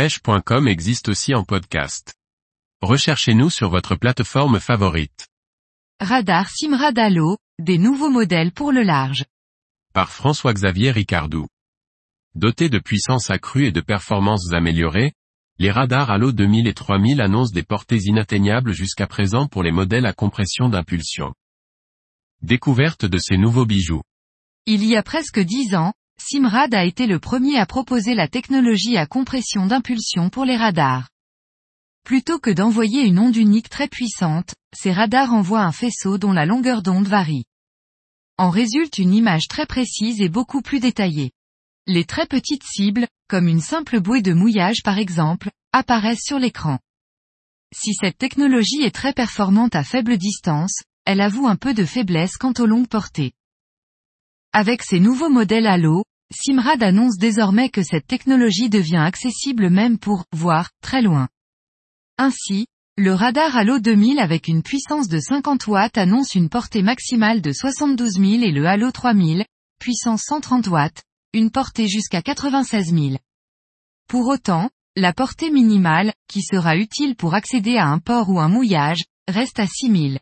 pêche.com existe aussi en podcast. Recherchez-nous sur votre plateforme favorite. Radar Simrad Allo, des nouveaux modèles pour le large. Par François-Xavier Ricardou. Dotés de puissance accrue et de performances améliorées, les radars Allo 2000 et 3000 annoncent des portées inatteignables jusqu'à présent pour les modèles à compression d'impulsion. Découverte de ces nouveaux bijoux. Il y a presque dix ans, Simrad a été le premier à proposer la technologie à compression d'impulsion pour les radars. Plutôt que d'envoyer une onde unique très puissante, ces radars envoient un faisceau dont la longueur d'onde varie. En résulte une image très précise et beaucoup plus détaillée. Les très petites cibles, comme une simple bouée de mouillage par exemple, apparaissent sur l'écran. Si cette technologie est très performante à faible distance, elle avoue un peu de faiblesse quant aux longues portées. Avec ces nouveaux modèles Halo, Simrad annonce désormais que cette technologie devient accessible même pour, voir, très loin. Ainsi, le radar Halo 2000 avec une puissance de 50 watts annonce une portée maximale de 72 000 et le Halo 3000, puissance 130 watts, une portée jusqu'à 96 000. Pour autant, la portée minimale, qui sera utile pour accéder à un port ou un mouillage, reste à 6 000.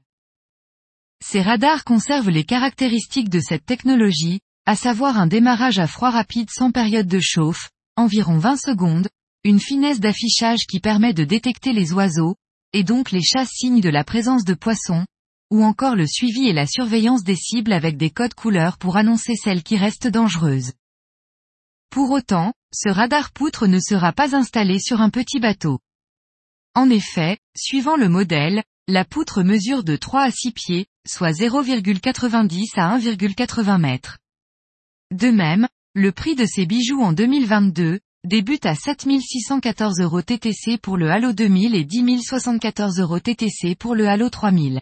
Ces radars conservent les caractéristiques de cette technologie, à savoir un démarrage à froid rapide sans période de chauffe, environ 20 secondes, une finesse d'affichage qui permet de détecter les oiseaux, et donc les chasses signes de la présence de poissons, ou encore le suivi et la surveillance des cibles avec des codes couleurs pour annoncer celles qui restent dangereuses. Pour autant, ce radar poutre ne sera pas installé sur un petit bateau. En effet, suivant le modèle, la poutre mesure de 3 à 6 pieds, soit 0,90 à 1,80 mètres. De même, le prix de ces bijoux en 2022, débute à 7614 euros TTC pour le Halo 2000 et 10 074 euros TTC pour le Halo 3000.